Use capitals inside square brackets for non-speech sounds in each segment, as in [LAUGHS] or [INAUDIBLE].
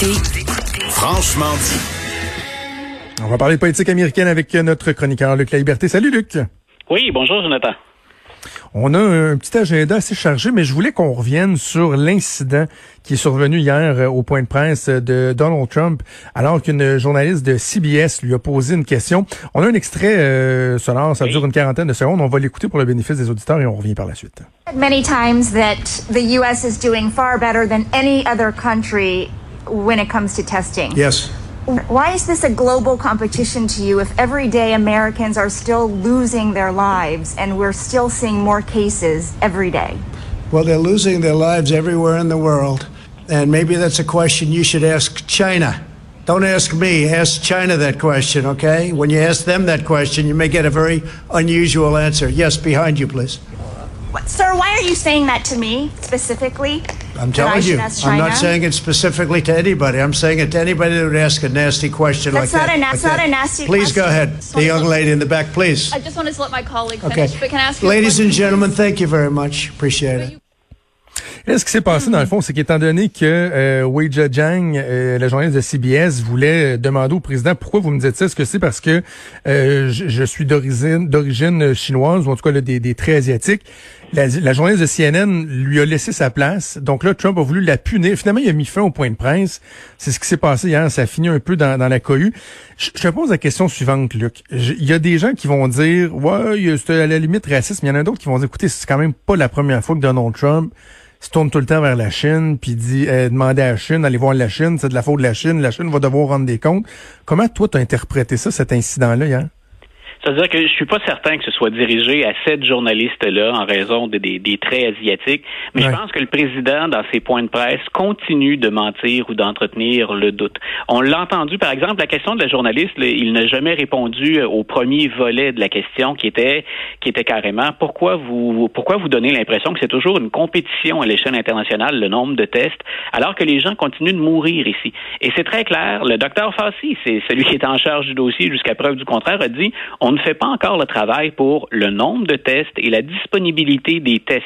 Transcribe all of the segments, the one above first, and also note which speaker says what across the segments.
Speaker 1: écoutez Franchement dit.
Speaker 2: On va parler de politique américaine avec notre chroniqueur Luc La Liberté. Salut Luc.
Speaker 3: Oui, bonjour Jonathan.
Speaker 2: On a un petit agenda assez chargé, mais je voulais qu'on revienne sur l'incident qui est survenu hier euh, au point de presse de Donald Trump, alors qu'une journaliste de CBS lui a posé une question. On a un extrait euh, sonore, ça dure une quarantaine de secondes. On va l'écouter pour le bénéfice des auditeurs et on revient par la suite.
Speaker 4: Many times that the U.S. is doing far better than any other country when it comes to testing.
Speaker 5: Yes.
Speaker 4: Why is this a global competition to you if every day Americans are still losing their lives and we're still seeing more cases every day?
Speaker 5: Well, they're losing their lives everywhere in the world. And maybe that's a question you should ask China. Don't ask me, ask China that question, okay? When you ask them that question, you may get a very unusual answer. Yes, behind you, please.
Speaker 4: What, sir, why are you saying that to me specifically?
Speaker 5: I'm telling you. I'm not saying it specifically to anybody. I'm saying it to anybody that would ask a nasty question
Speaker 4: That's
Speaker 5: like
Speaker 4: not
Speaker 5: that.
Speaker 4: a na-
Speaker 5: like
Speaker 4: it's not a nasty
Speaker 5: Please go ahead. The young lady in the back, please.
Speaker 6: I just wanted to let my colleague
Speaker 5: Okay.
Speaker 6: but can I ask you a
Speaker 5: Ladies and
Speaker 6: question?
Speaker 5: gentlemen, thank you very much. Appreciate it.
Speaker 2: Là, ce qui s'est passé, dans le fond, c'est qu'étant donné que euh, Wei Zhejiang, euh, la journaliste de CBS, voulait demander au président pourquoi vous me dites ça, est-ce que c'est parce que euh, je, suis d'origine d'origine chinoise ou en tout cas là, des, des traits asiatiques? La, la journaliste de CNN lui a laissé sa place. Donc là, Trump a voulu la punir. Finalement, il a mis fin au point de presse. C'est ce qui s'est passé hier. Ça a fini un peu dans, dans la cohue. Je, je te pose la question suivante, Luc. Il y a des gens qui vont dire, ouais, c'est à la limite raciste, mais il y en a d'autres qui vont dire, écoutez, c'est quand même pas la première fois que Donald Trump se tourne tout le temps vers la Chine, puis dit, euh, demander à la Chine, allez voir la Chine, c'est de la faute de la Chine, la Chine va devoir rendre des comptes. Comment toi, t'as interprété ça, cet incident-là hier?
Speaker 3: C'est-à-dire que je suis pas certain que ce soit dirigé à cette journaliste-là en raison de- des, des traits asiatiques, mais
Speaker 2: Ouais.
Speaker 3: je pense que le président, dans ses points de presse, continue de mentir ou d'entretenir le doute. On l'a entendu, par exemple, la question de la journaliste, il n'a jamais répondu euh, au premier volet de la question qui était qui était carrément pourquoi vous pourquoi vous donnez l'impression que c'est toujours une compétition à l'échelle internationale, le nombre de tests, alors que les gens continuent de mourir ici. Et c'est très clair, le docteur Fassi, c'est celui qui est en charge du dossier jusqu'à preuve du contraire, a dit on ne fait pas encore le travail pour le nombre de tests et la disponibilité des tests.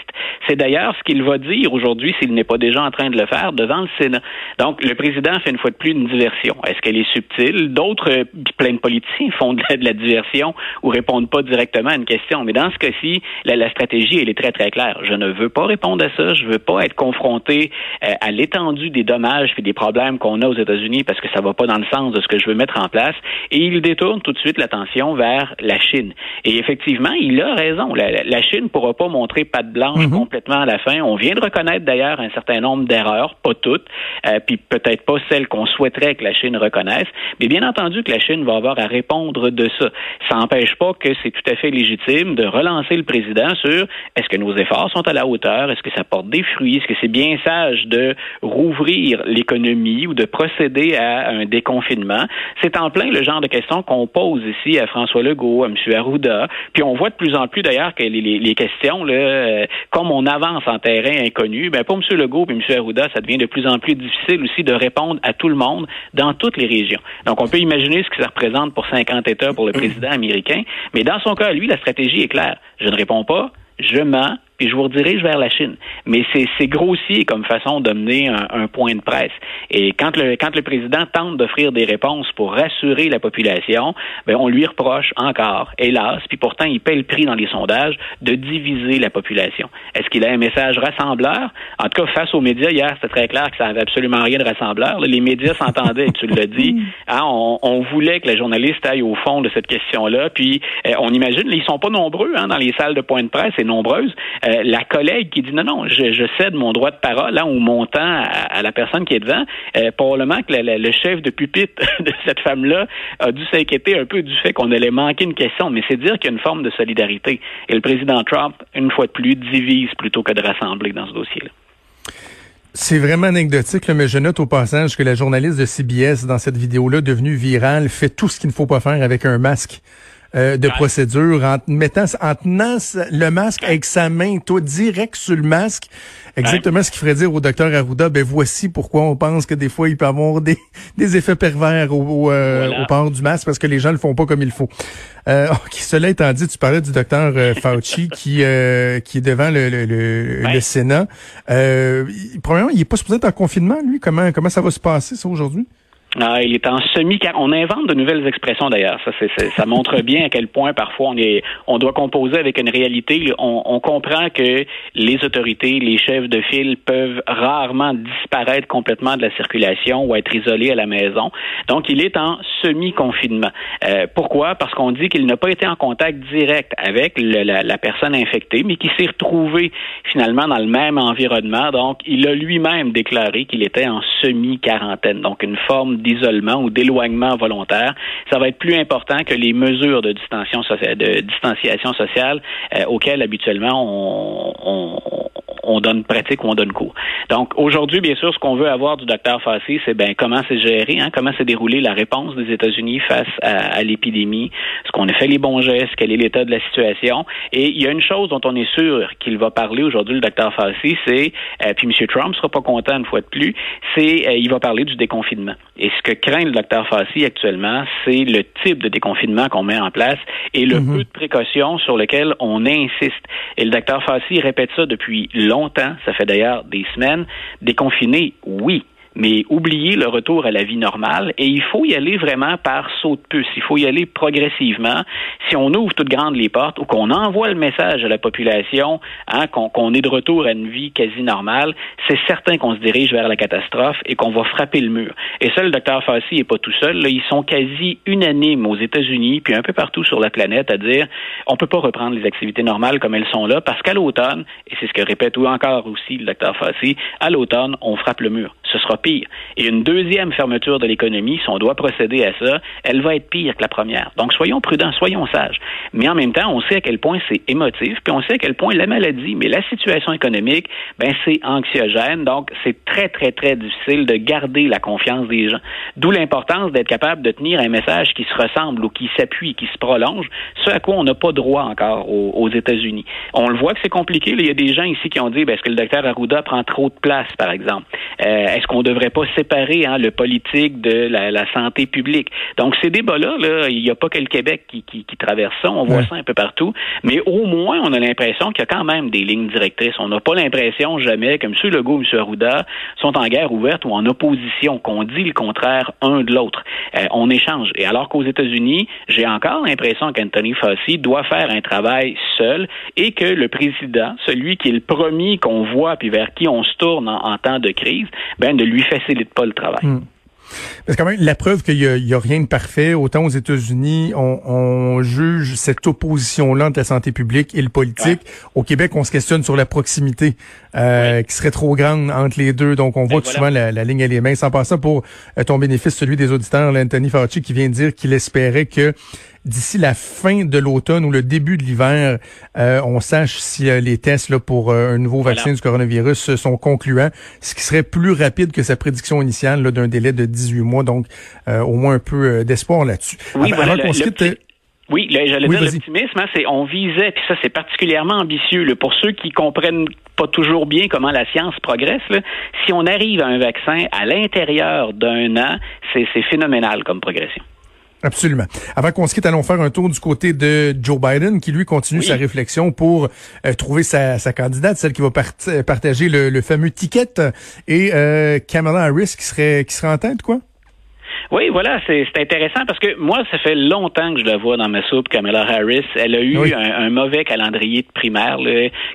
Speaker 3: C'est d'ailleurs ce qu'il va dire aujourd'hui s'il n'est pas déjà en train de le faire devant le Sénat. Donc, le président fait une fois de plus une diversion. Est-ce qu'elle est subtile? D'autres, euh, plein de politiciens [LAUGHS] font de la, diversion ou répondent pas directement à une question. Mais dans ce cas-ci, la, la stratégie, elle est très, très claire. Je ne veux pas répondre à ça. Je veux pas être confronté euh, à l'étendue des dommages et des problèmes qu'on a aux États-Unis parce que ça va pas dans le sens de ce que je veux mettre en place. Et il détourne tout de suite l'attention vers la Chine. Et effectivement, il a raison. La, la- Chine pourra pas montrer patte blanche complètement à la fin. On vient de reconnaître d'ailleurs un certain nombre d'erreurs, pas toutes, euh, puis peut-être pas celles qu'on souhaiterait que la Chine reconnaisse. Mais bien entendu que la Chine va avoir à répondre de ça. Ça n'empêche pas que c'est tout à fait légitime de relancer le président sur est-ce que nos efforts sont à la hauteur, est-ce que ça porte des fruits, est-ce que c'est bien sage de rouvrir l'économie ou de procéder à un déconfinement? C'est en plein le genre de questions qu'on pose ici à François Legault, à M. Arruda. Puis on voit de plus en plus d'ailleurs que les, questions, euh, comme on avance en terrain inconnu, ben pour M. Legault et M. Arruda, ça devient de plus en plus difficile aussi de répondre à tout le monde dans toutes les régions. Donc on peut imaginer ce que ça représente pour 50 États pour le président américain, mais dans son cas, lui, la stratégie est claire. Je ne réponds pas, je mens, puis je vous redirige vers la Chine. Mais c'est c'est grossier comme façon de mener un, un point de presse. Et quand le, quand le président tente d'offrir des réponses pour rassurer la population, ben on lui reproche encore, hélas, puis pourtant il paie le prix dans les sondages, de diviser la population. Est-ce qu'il a un message rassembleur? En tout cas, face aux médias, hier, c'était très clair que ça n'avait absolument rien de rassembleur. Les médias s'entendaient, tu l'as dit. Hein, [LAUGHS] on, on voulait que la journaliste aille au fond de cette question-là. Puis euh, on imagine, ils sont pas nombreux hein, dans les salles de point de presse, et nombreuses. Euh, la collègue qui dit non, non, je, cède mon droit de parole hein, ou mon temps à, la personne qui est devant. Euh, probablement que le chef de pupitre [LAUGHS] de cette femme-là a dû s'inquiéter un peu du fait qu'on allait manquer une question. Mais c'est dire qu'il y a une forme de solidarité. Et le président Trump, une fois de plus, divise plutôt que de rassembler dans ce dossier-là.
Speaker 2: C'est vraiment anecdotique, là, mais je note au passage que la journaliste de CBS, dans cette vidéo-là, devenue virale, fait tout ce qu'il ne faut pas faire avec un masque. Euh, de procédure en mettant, en tenant le masque avec sa main, toi, direct sur le masque. Exactement ce qu'il ferait dire au docteur Arruda, ben voici pourquoi on pense que des fois il peut avoir des, [LAUGHS] des effets pervers au, au, euh, au port du masque parce que les gens le font pas comme il faut. Euh, cela étant dit, tu parlais du docteur euh, Fauci [LAUGHS] qui euh, qui est devant le, le, le, Sénat. Euh, premièrement, il est pas supposé être en confinement, lui. Comment comment ça va se passer ça aujourd'hui?
Speaker 3: Ah, il est en semi. On invente de nouvelles expressions d'ailleurs. Ça, ça montre bien à quel point parfois on est, on doit composer avec une réalité. On, on, comprend que les autorités, les chefs de file peuvent rarement disparaître complètement de la circulation ou être isolés à la maison. Donc, il est en semi-confinement. Euh, pourquoi? Parce qu'on dit qu'il n'a pas été en contact direct avec la, la, personne infectée, mais qu'il s'est retrouvé finalement dans le même environnement. Donc, il a lui-même déclaré qu'il était en semi-quarantaine. Donc, une forme d'isolement ou d'éloignement volontaire, ça va être plus important que les mesures de, distanciation sociale, euh, auxquelles habituellement on, on donne pratique ou on donne cours. Donc aujourd'hui, bien sûr, ce qu'on veut avoir du docteur Fassi, c'est ben comment c'est géré, hein, comment s'est déroulée la réponse des États-Unis face à, l'épidémie, est-ce qu'on a fait les bons gestes, quel est l'état de la situation? Et il y a une chose dont on est sûr qu'il va parler aujourd'hui, le docteur Fassi, c'est, euh, puis M. Trump sera pas content une fois de plus, c'est euh, il va parler du déconfinement. Et ce que craint le docteur Fassi actuellement, c'est le type de déconfinement qu'on met en place et le mm-hmm. peu de précautions sur lequel on insiste. Et le docteur Fassi répète ça depuis longtemps, ça fait d'ailleurs des semaines, déconfiné, oui, mais oublier le retour à la vie normale et il faut y aller vraiment par saut de puce. Il faut y aller progressivement. Si on ouvre toutes grandes les portes ou qu'on envoie le message à la population hein, qu'on est de retour à une vie quasi normale, c'est certain qu'on se dirige vers la catastrophe et qu'on va frapper le mur. Et ça, le docteur Fassi n'est pas tout seul. Là, ils sont quasi unanimes aux États-Unis puis un peu partout sur la planète à dire on peut pas reprendre les activités normales comme elles sont là parce qu'à l'automne, et c'est ce que répète encore aussi le docteur Fassi, à l'automne, on frappe le mur. Ce sera Et une deuxième fermeture de l'économie, si on doit procéder à ça, elle va être pire que la première. Donc soyons prudents, soyons sages. Mais en même temps, on sait à quel point c'est émotif, puis on sait à quel point la maladie, mais la situation économique, ben c'est anxiogène. Donc c'est très très très difficile de garder la confiance des gens. D'où l'importance d'être capable de tenir un message qui se ressemble ou qui s'appuie, qui se prolonge, ce à quoi on n'a pas droit encore aux, États-Unis. On le voit que c'est compliqué. Il y a des gens ici qui ont dit, ben, est-ce que le docteur Arruda prend trop de place, par exemple? Euh, est-ce qu'on devrait pas séparer hein, le politique de la, santé publique. Donc ces débats-là, là, il n'y a pas que le Québec qui, qui, traverse ça, on voit ça un peu partout, mais au moins on a l'impression qu'il y a quand même des lignes directrices. On n'a pas l'impression jamais que M. Legault, M. Arruda sont en guerre ouverte ou en opposition, qu'on dit le contraire un de l'autre. Euh, on échange. Et alors qu'aux États-Unis, j'ai encore l'impression qu'Anthony Fauci doit faire un travail seul et que le président, celui qui est le premier qu'on voit puis vers qui on se tourne en, temps de crise, ben ne lui facilite pas le travail.
Speaker 2: Parce que quand même, la preuve qu'il y, a rien de parfait, autant aux États-Unis, on, juge cette opposition-là entre la santé publique et le politique. Au Québec, on se questionne sur la proximité euh, qui serait trop grande entre les deux. Donc, on voit souvent la, ligne à les mains. Sans passer pour euh, ton bénéfice, celui des auditeurs, Anthony Fauci, qui vient de dire qu'il espérait que d'ici la fin de l'automne ou le début de l'hiver, euh, on sache si euh, les tests là, pour euh, un nouveau vaccin du coronavirus sont concluants, ce qui serait plus rapide que sa prédiction initiale d'un délai de 18 mois. Donc, au moins un peu d'espoir là-dessus.
Speaker 3: Oui, voilà, oui, j'allais dire l'optimisme, hein, c'est on visait, puis ça c'est particulièrement ambitieux là, pour ceux qui comprennent pas toujours bien comment la science progresse. Là, si on arrive à un vaccin à l'intérieur d'un an, c'est phénoménal comme progression.
Speaker 2: Absolument. Avant qu'on se quitte, allons faire un tour du côté de Joe Biden, qui lui continue sa réflexion pour euh, trouver sa, sa, candidate, celle qui va partager le, fameux ticket, et euh, Kamala Harris qui serait qui serait en tête, quoi?
Speaker 3: Oui, voilà, c'est intéressant parce que moi, ça fait longtemps que je la vois dans ma soupe, Kamala Harris. Elle a eu un, mauvais calendrier de primaire.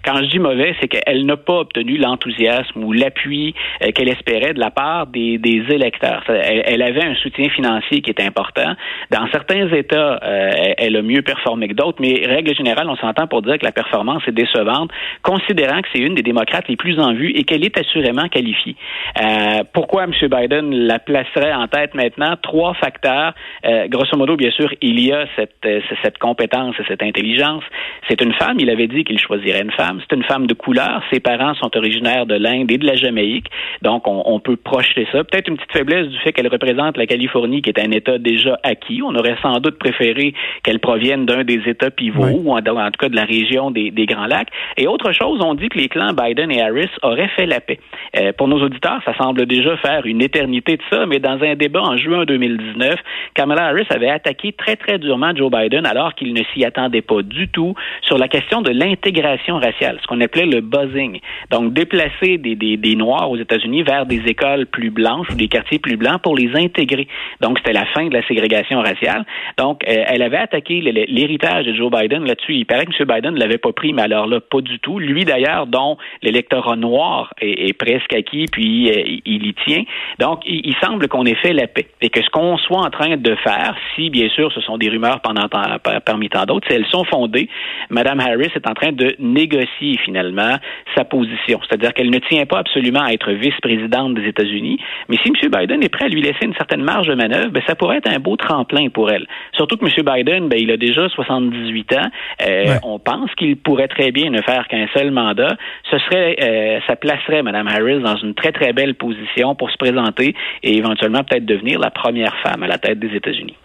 Speaker 3: Quand je dis mauvais, c'est qu'elle n'a pas obtenu l'enthousiasme ou l'appui euh, qu'elle espérait de la part des, des électeurs. Elle, avait un soutien financier qui était important. Dans certains États, euh, elle a mieux performé que d'autres, mais règle générale, on s'entend pour dire que la performance est décevante, considérant que c'est une des démocrates les plus en vue et qu'elle est assurément qualifiée. Euh, pourquoi M. Biden la placerait en tête maintenant? Trois facteurs. Euh, grosso modo, bien sûr, il y a cette, euh, cette compétence et cette intelligence. C'est une femme, il avait dit qu'il choisirait une femme. C'est une femme de couleur. Ses parents sont originaires de l'Inde et de la Jamaïque. Donc, on, on peut projeter ça. Peut-être une petite faiblesse du fait qu'elle représente la Californie, qui est un État déjà acquis. On aurait sans doute préféré qu'elle provienne d'un des États pivots, ou en, en, tout cas de la région des, des, Grands Lacs. Et autre chose, on dit que les clans Biden et Harris auraient fait la paix. Euh, pour nos auditeurs, ça semble déjà faire une éternité de ça, mais dans un débat en juin 2019, Kamala Harris avait attaqué très, très durement Joe Biden alors qu'il ne s'y attendait pas du tout sur la question de l'intégration raciale, ce qu'on appelait le buzzing. Donc, déplacer des, des, des Noirs aux États-Unis vers des écoles plus blanches ou des quartiers plus blancs pour les intégrer. Donc, c'était la fin de la ségrégation raciale. Donc, euh, elle avait attaqué l'héritage de Joe Biden là-dessus. Il paraît que M. Biden ne l'avait pas pris, mais alors là, pas du tout. Lui, d'ailleurs, dont l'électorat noir est, est, presque acquis, puis euh, il y tient. Donc, il, il semble qu'on ait fait la paix. Et que ce qu'on soit en train de faire, si bien sûr ce sont des rumeurs pendant, parmi tant d'autres, si elles sont fondées, Mme Harris est en train de négocier finalement sa position. C'est-à-dire qu'elle ne tient pas absolument à être vice-présidente des États-Unis, mais si M. Biden est prêt à lui laisser une certaine marge de manœuvre, ben, ça pourrait être un beau tremplin pour elle. Surtout que M. Biden, ben, il a déjà 78 ans. Euh, ouais. On pense qu'il pourrait très bien ne faire qu'un seul mandat. Ce serait, euh, ça placerait Mme Harris dans une très très belle position pour se présenter et éventuellement peut-être devenir la première femme à la tête des États-Unis.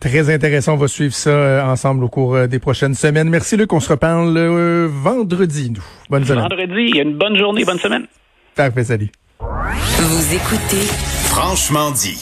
Speaker 2: Très intéressant. On va suivre ça euh, ensemble au cours euh, des prochaines semaines. Merci, Luc. On se reparle euh, vendredi, nous. Bonne semaine.
Speaker 3: Vendredi. Une bonne journée. Bonne semaine.
Speaker 2: Parfait. Salut.
Speaker 1: Vous écoutez Franchement dit.